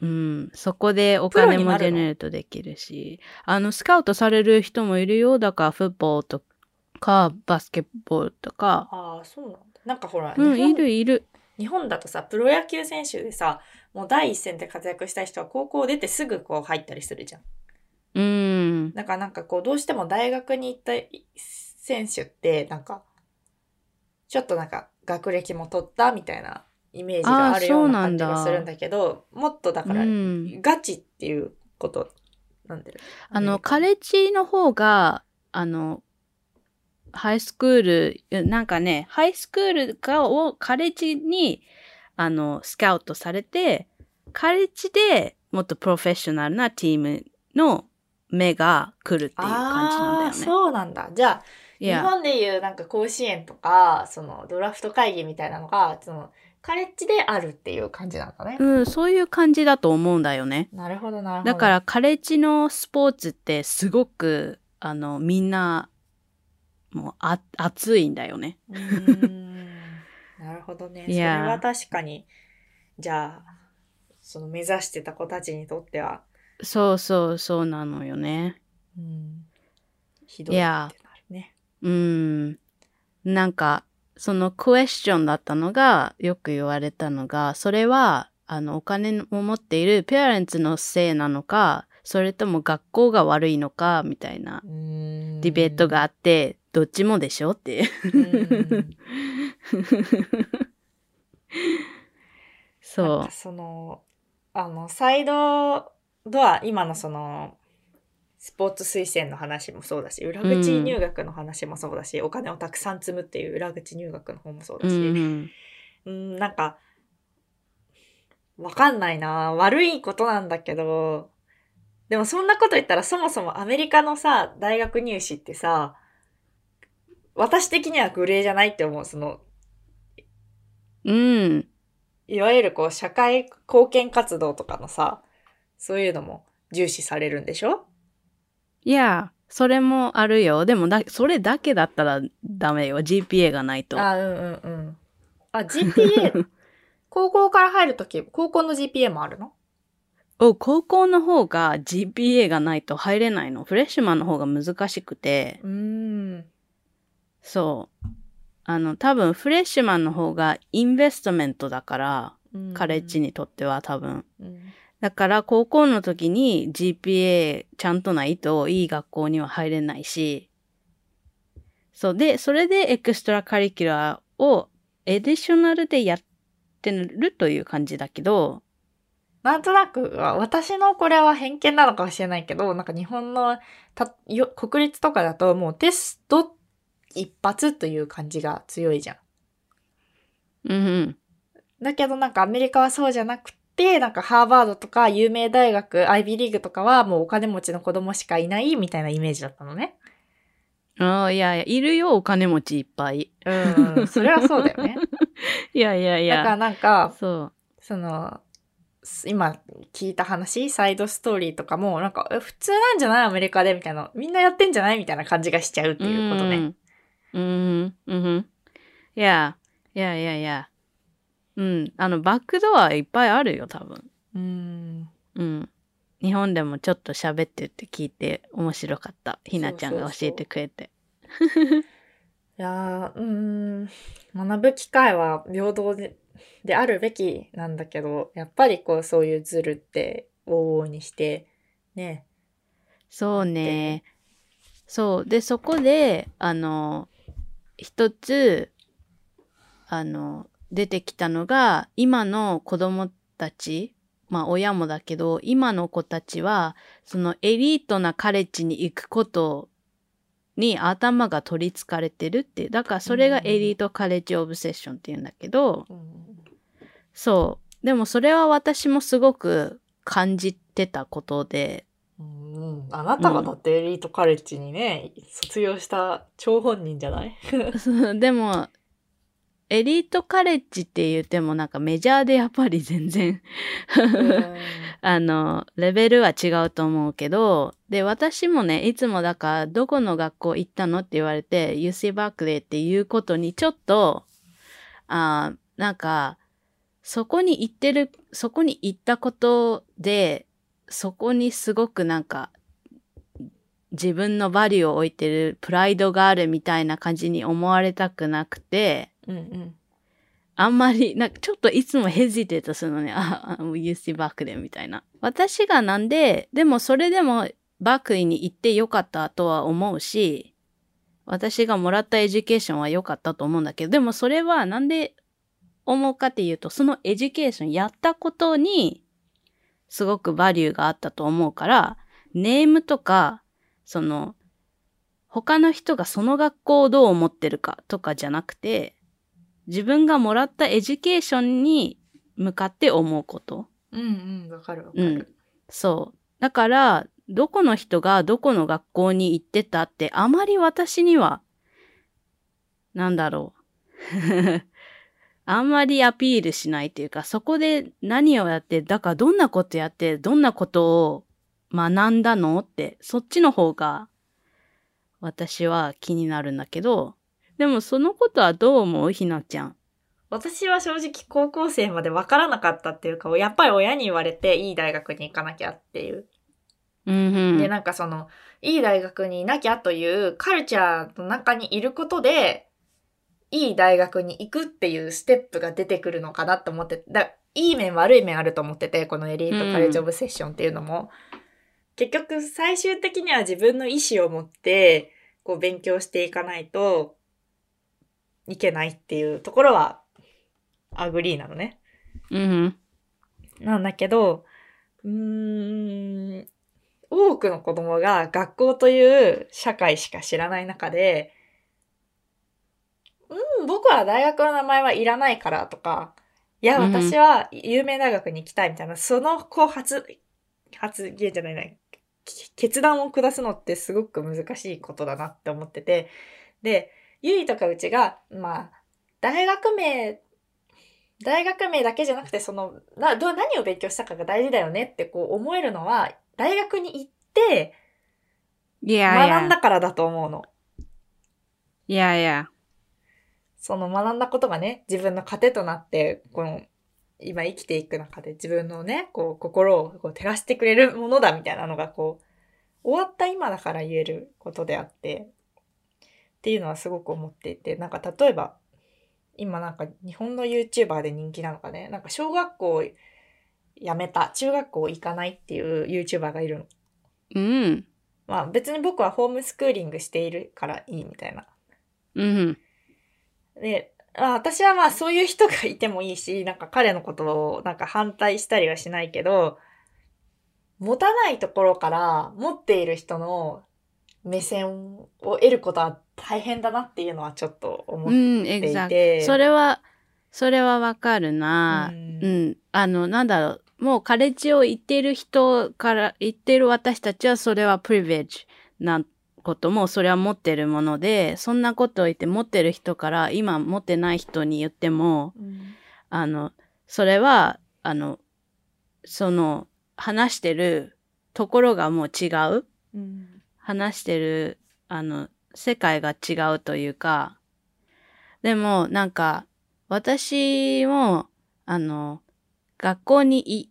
うん、そこでお金もジェネレートできるし、あの、スカウトされる人もいるよ。だから、フットボールとか、バスケットボールとか。ああ、そうなんだ。なんかほら、うん、いるいる。日本だとさ、プロ野球選手でさ、もう第一線で活躍した人は高校出てすぐこう入ったりするじゃん。うん。だからなんかこう、どうしても大学に行った選手って、なんか、ちょっとなんか学歴も取ったみたいなイメージがあるような感じがするんだけど、もっとだから、うんガチっていうことなんだよね。あの、カレレッジの方が、あの、ハイスクール、えなんかね、ハイスクールがをカレッジに、あの、スカウトされて、カレッジでもっとプロフェッショナルなチームの目が来るっていう感じなんだよね。そうなんだ。じゃあ、日本でいうなんか甲子園とか、そのドラフト会議みたいなのが、その、カレッジであるっていう感じなんだね。うん、そういう感じだと思うんだよね。なるほど、なるほど。だから、カレッジのスポーツってすごく、あの、みんな、もう、あ、熱いんだよね。なるほどね。それは確かに、じゃあ、その目指してた子たちにとっては、そうそう、そうなのよね。うん、ひどいっていなるやね。うん。なんか、そのクエスチョンだったのが、よく言われたのが、それは、あの、お金を持っているペアレンツのせいなのか、それとも学校が悪いのか、みたいなディベートがあって、どっちもでしょって。うんなんそかその、あの、サイドドア、今のその、スポーツ推薦の話もそうだし、裏口入学の話もそうだし、お金をたくさん積むっていう裏口入学の方もそうう。だし、うん。うん、なんか、わかんないな悪いことなんだけど、でもそんなこと言ったらそもそもアメリカのさ、大学入試ってさ、私的にはグレーじゃないって思う。その、うん。いわゆるこう、社会貢献活動とかのさ、そういうのも重視されるんでしょ？いや、それもあるよ。でもだ、それだけだったらダメよ。GPA がないと。あ、うんうんうん。あ、GPA、高校から入るとき、高校の GPA もあるの？お、高校の方が GPA がないと入れないの。フレッシュマンの方が難しくて。うーん。そう。あの、多分フレッシュマンの方がインベストメントだから、カレッジにとっては多分。うん。だから高校の時に GPA ちゃんとないといい学校には入れないし、そうで、それで extracurricular をエディショナルでやってるという感じだけど、なんとなく、私のこれは偏見なのかもしれないけど、なんか日本のたよ国立とかだともうテスト一発という感じが強いじゃん。うん。だけどなんかアメリカはそうじゃなくて、なんかハーバードとか有名大学、アイビーリーグとかはもうお金持ちの子供しかいないみたいなイメージだったのね。ああ、いやいや、いるよ、お金持ちいっぱい。うん、うん、それはそうだよね。いやいやいだからや。なんか、そう。その、す今聞いた話、サイドストーリーとかも、なんか、え普通なんじゃないアメリカでみたいな。みんなやってんじゃないみたいな感じがしちゃうっていうことね。うん。うん。うん。いや、いやいやいや。うん。あの、バックドアいっぱいあるよ、多分。うん。うん。日本でもちょっと喋ってって聞いて面白かった。ひなちゃんが教えてくれて。いやー、うーん、学ぶ機会は平等でであるべきなんだけど、やっぱりこう、そういうズルって往々にして、ね。そうね。そう。で、そこで、あの、一つ、あの、出てきたのが、今の子供たち、まあ親もだけど、今の子たちは、そのエリートなカレッジに行くことに頭が取りつかれてるっていう。だからそれがエリートカレッジオブセッションっていうんだけど、そう。でもそれは私もすごく感じてたことで、うん、あなたがだってエリートカレッジにね、卒業した張本人じゃない？でも、エリートカレッジって言ってもなんかメジャーでやっぱり全然 あの、レベルは違うと思うけど、で、私もね、いつもだから、どこの学校行ったのって言われて、UC バークレーっていうことにちょっと、あーなんか、そこに行ってる、そこに行ったことで、そこにすごくなんか、自分のバリューを置いてるプライドがあるみたいな感じに思われたくなくて、うんうん。あんまり、なんかちょっといつも hesitate するのね。あ、あもう UC バークレーみたいな。私がなんで、でもそれでもバークリーに行ってよかったとは思うし、私がもらった education は良かったと思うんだけど、でもそれはなんで思うかっていうと、その education やったことに、すごく value があったと思うから、 name とか、その、他の人がその学校をどう思ってるかとかじゃなくて、自分がもらった education に向かって思うこと。うんうん、わかるわかうんる。そう。だから、どこの人がどこの学校に行ってたってあまり私には、なんだろう。あんまりアピールしないっていうか、そこで何をやって、だからどんなことやって、どんなことを学んだのって、そっちの方が私は気になるんだけど、でもそのことはどう思う？ひなちゃん。私は正直高校生までわからなかったっていうか、やっぱり親に言われていい大学に行かなきゃっていう。うんうん。で、なんかその、いい大学にいなきゃというカルチャーの中にいることで、いい大学に行くっていうステップが出てくるのかなと思って、だいい面悪い面あると思ってて、このエリートカレッジオブセッションっていうのも。結局最終的には自分の意思を持って、こう勉強していかないといけないっていうところは、 agree なのね。うんうん。なんだけど、うーん、多くの子供が学校という社会しか知らない中で、うん、僕は大学の名前はいらないからとか、いや、うん私は有名大学に行きたいみたいな、そのこう発、発言じゃないな、き決断を下すのってすごく難しいことだなって思ってて、で、ゆいとかうちが、まあ、大学名大学名だけじゃなくて、その、な、どう、何を勉強したかが大事だよねってこう思えるのは、大学に行って。学んだからだと思うの。いやいや。その学んだことがね、自分の糧となって、この、今生きていく中で自分のね、こう、心をこう照らしてくれるものだみたいなのがこう、終わった今だから言えることであって、っていうのはすごく思っていて、なんか例えば、今なんか日本の YouTuber で人気なのかね、なんか小学校辞めた、中学校行かないっていう YouTuber がいるの。うん。まあ別に僕はホームスクーリングしているからいいみたいな。うん。で、あ私はまあそういう人がいてもいいし、なんか彼のことをなんか反対したりはしないけど、持たないところから持っている人の目線を得ることは大変だなっていうのはちょっと思うっん、ていエグザクて。それは、それはわかるな。ううんん。あの、なんだろう。もうカレッジを行っている人から、行っている私たちはそれはプリベージなことも、それは持ってるもので、そんなことを言って持ってる人から今持ってない人に言っても、あの、それは、あの、その、話してるところがもう違う。うん話してる、あの、世界が違うというか、でも、なんか、私も、あの、学校にい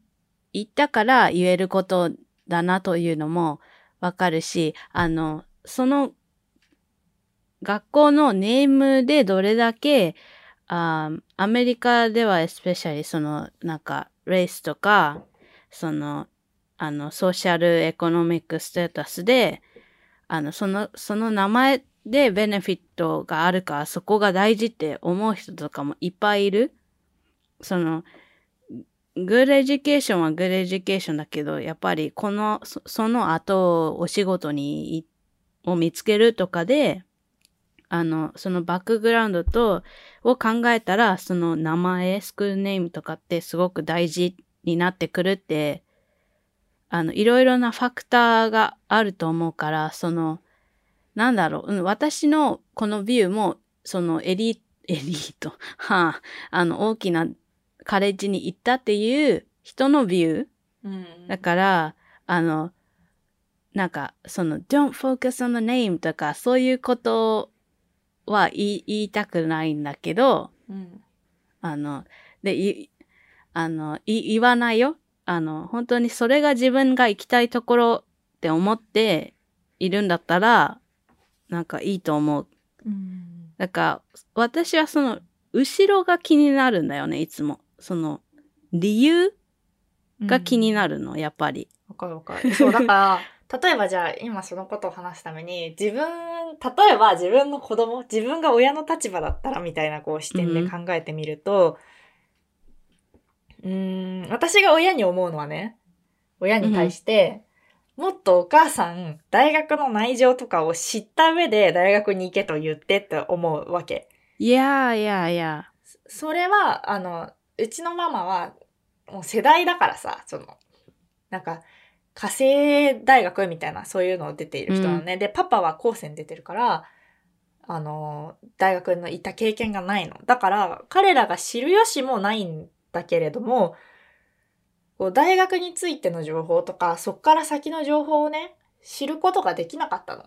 行ったから言えることだなというのもわかるし、あの、その、学校のネームでどれだけ、あアメリカではエスペシャリその、なんか、レースとか、その、あの、ソーシャルエコノミックステータスで、あの、その、その名前でベネフィットがあるか、そこが大事って思う人とかもいっぱいいる。その、 good education は good education だけど、やっぱりこの、その後、お仕事にい、を見つけるとかで、あの、そのバックグラウンドと、を考えたら、その名前、 school name とかってすごく大事になってくるって、あの、いろいろな factor があると思うから、その、なんだろう、うん私のこの view も、そのエリ エリート、はあ、あの、大きなカレッジに行ったっていう人のビュー。うんだから、あの、なんか、その、don't focus on the name とか、そういうことは言いたくないんだけど、うんあの、で、い、あの、い言わないよ。あの、本当にそれが自分が行きたいところって思っているんだったら、なんかいいと思う。うんだから、私はその、後ろが気になるんだよね、いつも。その、理由が気になるの、やっぱり。わかるわかる。そう、だから、例えばじゃあ今そのことを話すために、自分、例えば自分の子供、自分が親の立場だったらみたいなこう視点で考えてみると、うーん、私が親に思うのはね、親に対して、もっとお母さん、大学の内情とかを知った上で大学に行けと言ってって思うわけ。いやいやいや。それは、あの、うちのママは、もう世代だからさ、その、なんか、火星大学みたいな、そういうのを出ている人なのね。で、パパは高専出てるから、あの、大学の行った経験がないの。だから、彼らが知る由もないんだけれども、こう大学についての情報とか、そっから先の情報をね、知ることができなかったの。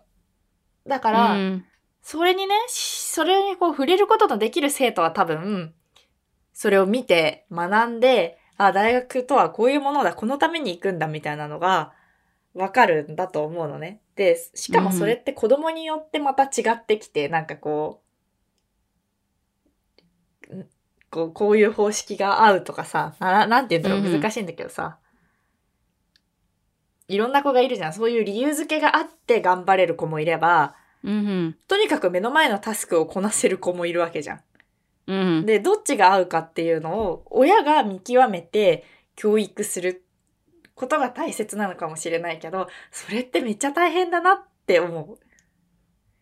だから、うんそれにね、しそれにこう触れることのできる生徒は多分、それを見て学んで、あ、大学とはこういうものだ、このために行くんだみたいなのがわかるんだと思うのね。で、しかもそれって子供によってまた違ってきて、なんかこう、んこう、こういう方式が合うとかさ、ななんて言うんだろう、うんうん難しいんだけどさ。いろんな子がいるじゃん。そういう理由付けがあって頑張れる子もいれば、うんとにかく目の前のタスクをこなせる子もいるわけじゃん。うん。うん。で、どっちが合うかっていうのを親が見極めて教育することが大切なのかもしれないけど、それってめっちゃ大変だなって思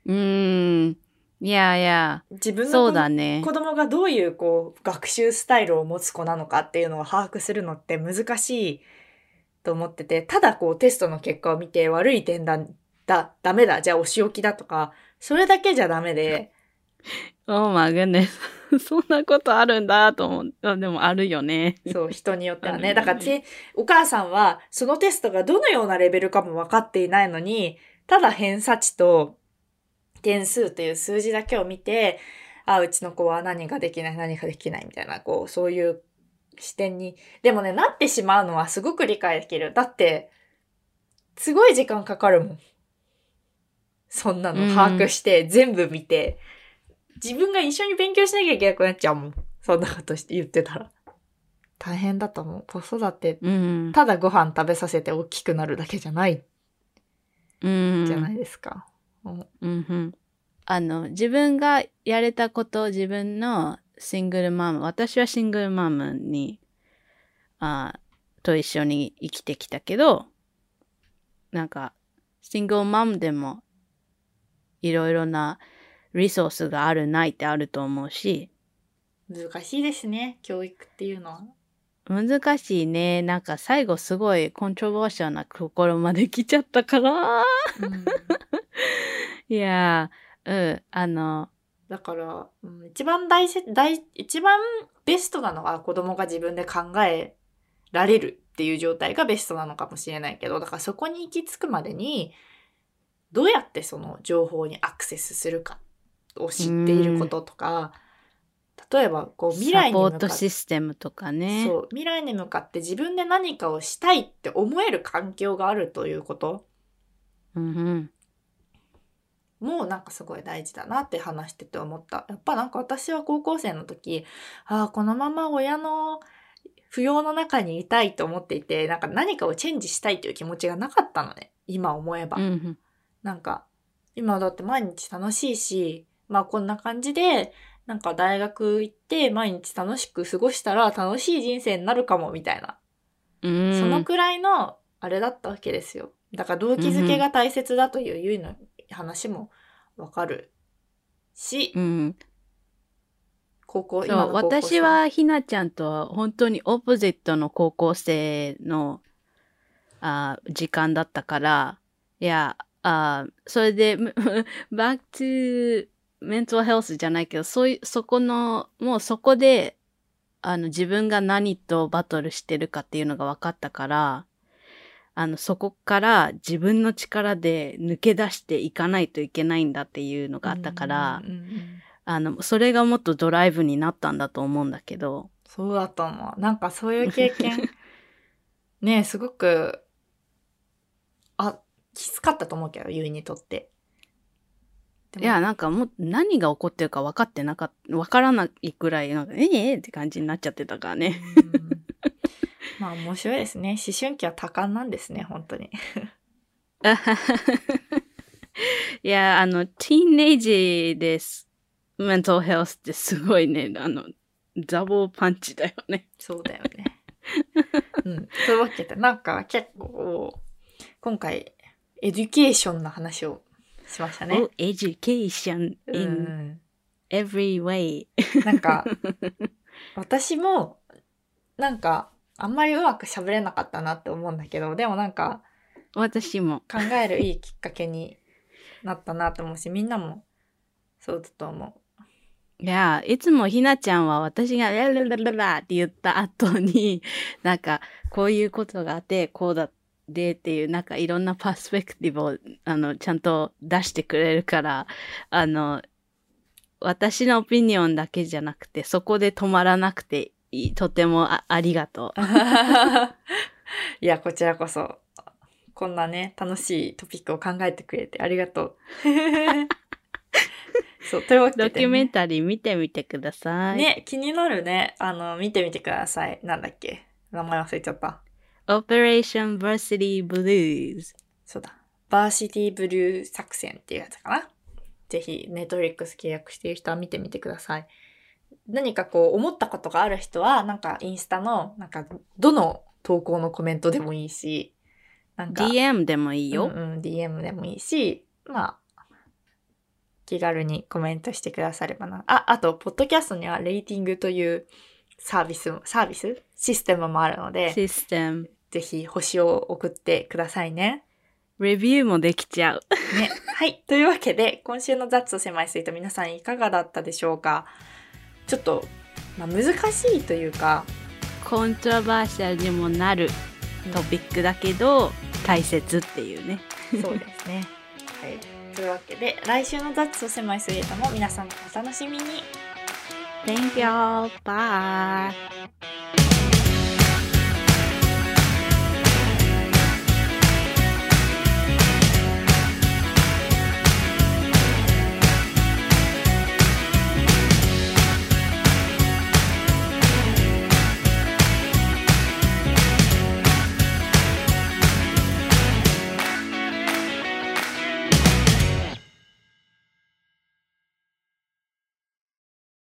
う。うん。いやいや。自分のね子。供がどういうこう学習スタイルを持つ子なのかっていうのを把握するのって難しいと思ってて、ただこうテストの結果を見て悪い点だ、だ、ダメだ、じゃあお仕置きだとか、それだけじゃダメで、Oh my goodness. そんなことあるんだと思う。あでもあるよね。そう、人によってはね。ねだからて、お母さんは、そのテストがどのようなレベルかも分かっていないのに、ただ偏差値と点数という数字だけを見て、あ、うちの子は何ができない、何ができないみたいな、こう、そういう視点に。でもね、なってしまうのはすごく理解できる。だって、すごい時間かかるもん。そんなの把握して、全部見て、自分が一緒に勉強しなきゃいけなくなっちゃうもん。そんなことして言ってたら。大変だと思う。子育て、うん。ただご飯食べさせて大きくなるだけじゃない、うん。じゃないですか。うん。あの、自分がやれたこと、自分のシングルマム、私はシングルマムに、あと一緒に生きてきたけど、なんか、シングルマムでも、いろいろなリソースがあるないってあると思うし、難しいですね、教育っていうのは。難しいね。なんか最後すごいコントロバーシャルなところまで来ちゃったから。うん いやー、うん、あの、だから、うん一番大切、大、一番ベストなのは子供が自分で考えられるっていう状態がベストなのかもしれないけど、だからそこに行き着くまでに、どうやってその情報にアクセスするかを知っていることとか、例えばこう未来に向かってシステムとかね。そう未来に向かって自分で何かをしたいって思える環境があるということうんうん。もなんかすごい大事だなって話してて思った。やっぱなんか私は高校生の時、ああ、このまま親の扶養の中にいたいと思っていて、なんか何かをチェンジしたいという気持ちがなかったのね。今思えば。うんうん。なんか、今だって毎日楽しいし、まあこんな感じで、なんか大学行って毎日楽しく過ごしたら楽しい人生になるかもみたいな。うん、そのくらいのあれだったわけですよ。だから動機づけが大切だというゆいの話もわかるし、うん、高校、今の私、はひなちゃんとは本当にオポジットの高校生のあ時間だったからいやあそれで back to mental health じゃないけどそういうそこのもうそこであの自分が何とバトルしてるかっていうのが分かったからあのそこから自分の力で抜け出していかないといけないんだっていうのがあったから、あの、それがもっとドライブになったんだと思うんだけど。そうだと思う。なんかそういう経験、ねえすごく、あ、きつかったと思うけど、ゆいにとって。いや、なんかもう何が起こってるか分かってなかった、分からないくらい、なんか、ええって感じになっちゃってたからね。うんまあ面白いですね。思春期は多感なんですね、本当に。いや、あの、 teenage です。メンタルヘルスってすごいね、あの、ダブルパンチだよね。そうだよね。うん。というわけで、なんか結構、今回、 education の話をしましたね。Oh, education う in ん。every way. なんか、私も、なんか、あんまりうまく喋れなかったなって思うんだけど、でもなんか、私も。考えるいいきっかけになったなと思うし、みんなもそうだと思いや、いつもひなちゃんは私がラララララって言った後に、なんか、こういうことがあって、こうだでっていう、なんかいろんなパースペクティブを、あの、ちゃんと出してくれるから、あの、私のオピニオンだけじゃなくて、そこで止まらなくていい、とてもあありがとう。いや、こちらこそ、こんなね、楽しいトピックを考えてくれてありがとう。そう、というわけう。で、ね、ドキュメンタリー見てみてください。ね、気になるね。あの、見てみてください。なんだっけ名前忘れちゃった。Operation Varsity Blues。そうだ。バーシティブルー作戦っていうやつかな。ぜひ、ネットフリックス契約している人は見てみてください。何かこう、思ったことがある人は、なんかインスタの、なんか、どの投稿のコメントでもいいし、なんか、DM でもいいよ。うんうん、DM でもいいし、まあ、気軽にコメントしてくださればな。あ、あと、ポッドキャストにはレーティングというサービスも、サービス？システムもあるので、システム。ぜひ星を送ってくださいね。レビューもできちゃう。ね。はい。というわけで、今週の雑と狭いスイート皆さんいかがだったでしょうか？ちょっと、まあ、難しいというか、コントラバーシャルにもなるトピックだけど、大切っていうね。そうですね。はい。というわけで、来週の雑と狭いスイートも皆さんお楽しみに。Thank y'all. Bye.